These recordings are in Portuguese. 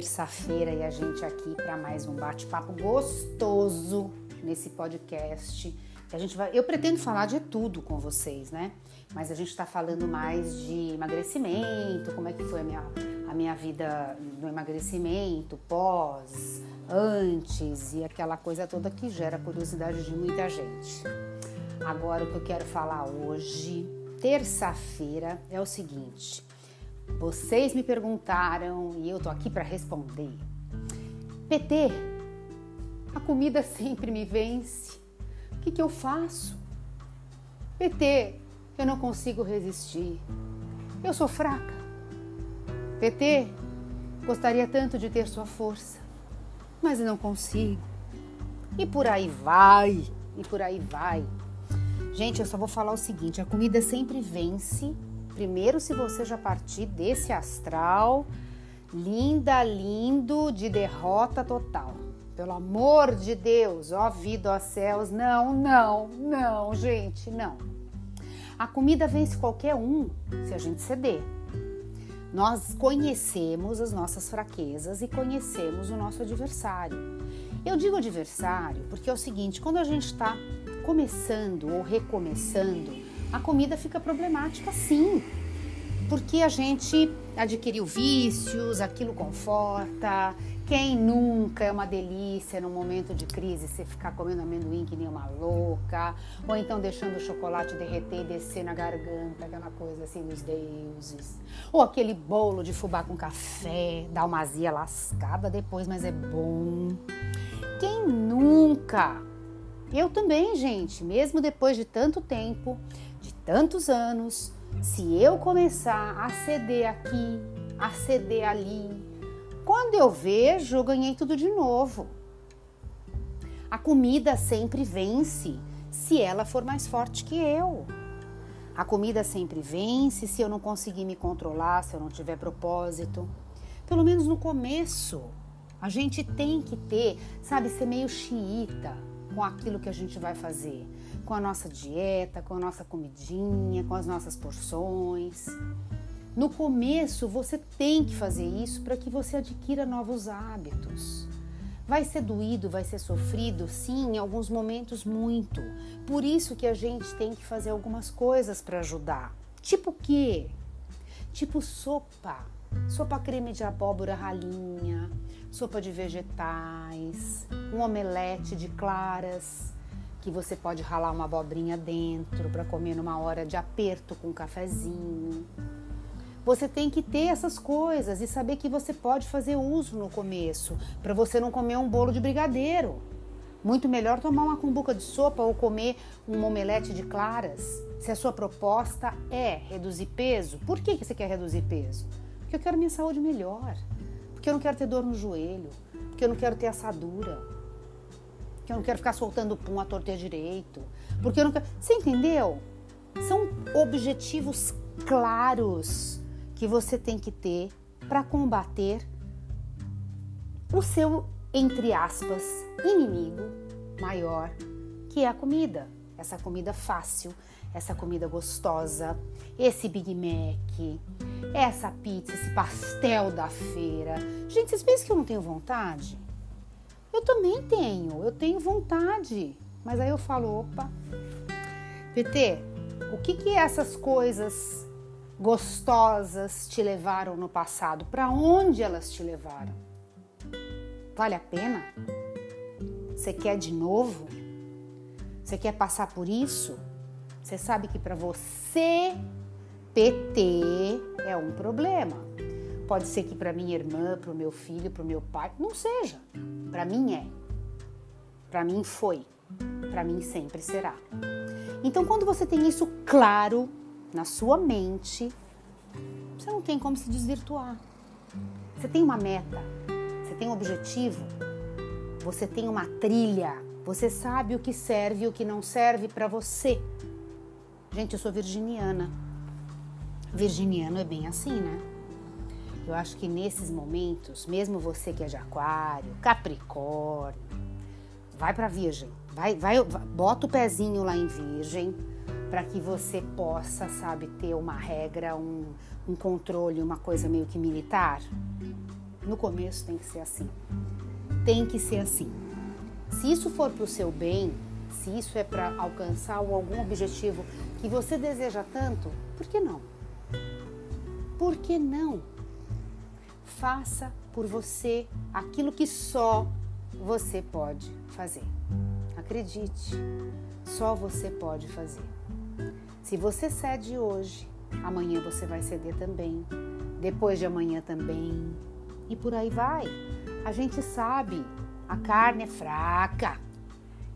terça-feira e a gente aqui para mais um bate-papo gostoso nesse podcast. A gente vai, eu pretendo falar de tudo com vocês, né? Mas a gente está falando mais de emagrecimento, como é que foi a minha, a minha vida no emagrecimento, pós, antes e aquela coisa toda que gera curiosidade de muita gente. Agora o que eu quero falar hoje, terça-feira, é o seguinte. Vocês me perguntaram e eu tô aqui para responder. PT, a comida sempre me vence. O que, que eu faço? PT, eu não consigo resistir. Eu sou fraca. PT, gostaria tanto de ter sua força, mas não consigo. E por aí vai, e por aí vai. Gente, eu só vou falar o seguinte: a comida sempre vence Primeiro, se você já partir desse astral linda, lindo, de derrota total. Pelo amor de Deus, ó vida, ó céus, não, não, não, gente, não. A comida vence qualquer um se a gente ceder. Nós conhecemos as nossas fraquezas e conhecemos o nosso adversário. Eu digo adversário porque é o seguinte: quando a gente está começando ou recomeçando, a comida fica problemática sim, porque a gente adquiriu vícios, aquilo conforta. Quem nunca é uma delícia num momento de crise você ficar comendo amendoim que nem uma louca, ou então deixando o chocolate derreter e descer na garganta, aquela coisa assim dos deuses. Ou aquele bolo de fubá com café, dá uma azia lascada depois, mas é bom. Quem nunca? Eu também, gente, mesmo depois de tanto tempo, tantos anos, se eu começar a ceder aqui, a ceder ali, quando eu vejo, eu ganhei tudo de novo. A comida sempre vence se ela for mais forte que eu. A comida sempre vence se eu não conseguir me controlar, se eu não tiver propósito. Pelo menos no começo, a gente tem que ter, sabe, ser meio xiita com aquilo que a gente vai fazer com a nossa dieta, com a nossa comidinha, com as nossas porções. No começo, você tem que fazer isso para que você adquira novos hábitos. Vai ser doído, vai ser sofrido, sim, em alguns momentos muito. Por isso que a gente tem que fazer algumas coisas para ajudar. Tipo o quê? Tipo sopa. Sopa creme de abóbora ralinha, sopa de vegetais, um omelete de claras, que você pode ralar uma abobrinha dentro para comer numa hora de aperto com um cafezinho. Você tem que ter essas coisas e saber que você pode fazer uso no começo, para você não comer um bolo de brigadeiro. Muito melhor tomar uma cumbuca de sopa ou comer um omelete de claras. Se a sua proposta é reduzir peso, por que, que você quer reduzir peso? Porque eu quero minha saúde melhor, porque eu não quero ter dor no joelho, porque eu não quero ter assadura, porque eu não quero ficar soltando pum a torter direito, porque eu não quero. Você entendeu? São objetivos claros que você tem que ter para combater o seu, entre aspas, inimigo maior, que é a comida. Essa comida fácil, essa comida gostosa, esse Big Mac, essa pizza, esse pastel da feira. Gente, vocês pensam que eu não tenho vontade? Eu também tenho, eu tenho vontade. Mas aí eu falo, opa, PT, o que que essas coisas gostosas te levaram no passado? Para onde elas te levaram? Vale a pena? Você quer de novo? Você quer passar por isso? Você sabe que para você PT é um problema. Pode ser que para minha irmã, para o meu filho, para o meu pai, não seja. Para mim é. Para mim foi. Para mim sempre será. Então, quando você tem isso claro na sua mente, você não tem como se desvirtuar. Você tem uma meta, você tem um objetivo, você tem uma trilha, você sabe o que serve e o que não serve para você. Gente, eu sou virginiana. Virginiano é bem assim, né? Eu acho que nesses momentos, mesmo você que é de aquário, capricórnio, vai para virgem, vai, vai, bota o pezinho lá em virgem para que você possa, sabe, ter uma regra, um, um controle, uma coisa meio que militar. No começo tem que ser assim. Tem que ser assim. Se isso for para o seu bem, se isso é para alcançar algum objetivo que você deseja tanto, por que não? Por que não? Faça por você aquilo que só você pode fazer. Acredite, só você pode fazer. Se você cede hoje, amanhã você vai ceder também, depois de amanhã também, e por aí vai. A gente sabe, a carne é fraca.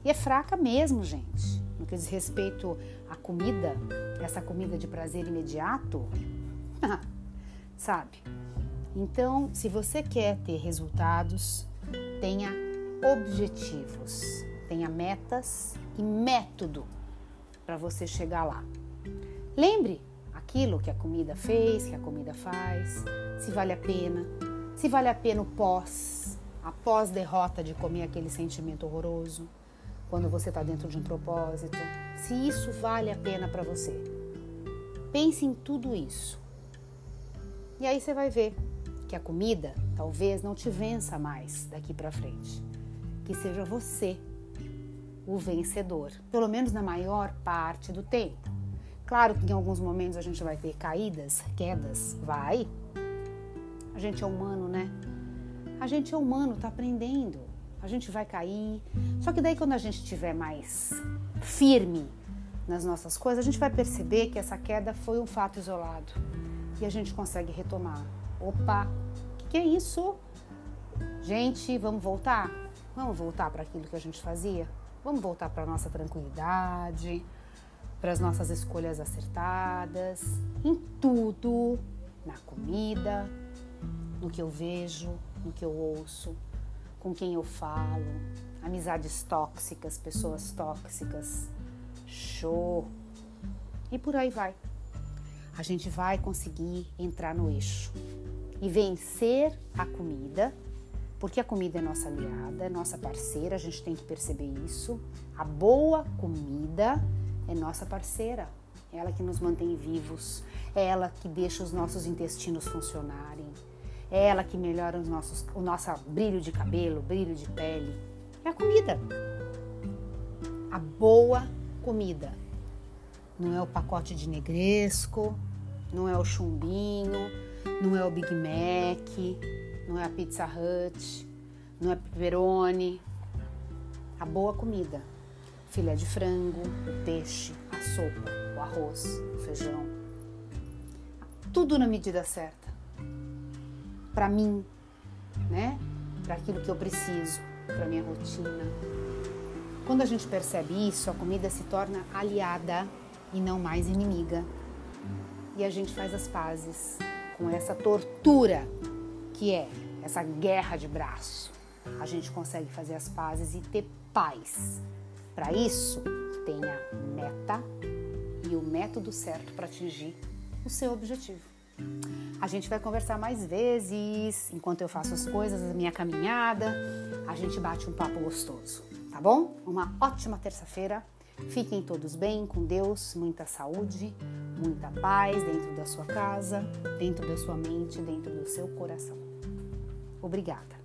E é fraca mesmo, gente. No que diz respeito à comida, essa comida de prazer imediato, sabe? Então, se você quer ter resultados, tenha objetivos, tenha metas e método para você chegar lá. Lembre aquilo que a comida fez, que a comida faz, se vale a pena, se vale a pena o pós, a pós-derrota de comer aquele sentimento horroroso, quando você está dentro de um propósito, se isso vale a pena para você. Pense em tudo isso. E aí você vai ver que a comida talvez não te vença mais daqui para frente. Que seja você o vencedor, pelo menos na maior parte do tempo. Claro que em alguns momentos a gente vai ter caídas, quedas, vai. A gente é humano, né? A gente é humano, tá aprendendo. A gente vai cair. Só que daí quando a gente estiver mais firme nas nossas coisas, a gente vai perceber que essa queda foi um fato isolado e a gente consegue retomar. Opa, que, que é isso? Gente, vamos voltar? Vamos voltar para aquilo que a gente fazia? Vamos voltar para nossa tranquilidade, para as nossas escolhas acertadas, em tudo, na comida, no que eu vejo, no que eu ouço, com quem eu falo, amizades tóxicas, pessoas tóxicas, show. E por aí vai a gente vai conseguir entrar no eixo e vencer a comida, porque a comida é nossa aliada, é nossa parceira, a gente tem que perceber isso. A boa comida é nossa parceira, é ela que nos mantém vivos, é ela que deixa os nossos intestinos funcionarem, é ela que melhora os nossos, o nosso brilho de cabelo, brilho de pele. É a comida. A boa comida não é o pacote de negresco, não é o chumbinho, não é o Big Mac, não é a Pizza Hut, não é pepperoni. A boa comida, filé de frango, o peixe, a sopa, o arroz, o feijão. Tudo na medida certa. Para mim, né? Para aquilo que eu preciso, para minha rotina. Quando a gente percebe isso, a comida se torna aliada e não mais inimiga. E a gente faz as pazes com essa tortura que é essa guerra de braço. A gente consegue fazer as pazes e ter paz. Para isso, tenha meta e o método certo para atingir o seu objetivo. A gente vai conversar mais vezes enquanto eu faço as coisas, a minha caminhada. A gente bate um papo gostoso, tá bom? Uma ótima terça-feira Fiquem todos bem, com Deus, muita saúde, muita paz dentro da sua casa, dentro da sua mente, dentro do seu coração. Obrigada.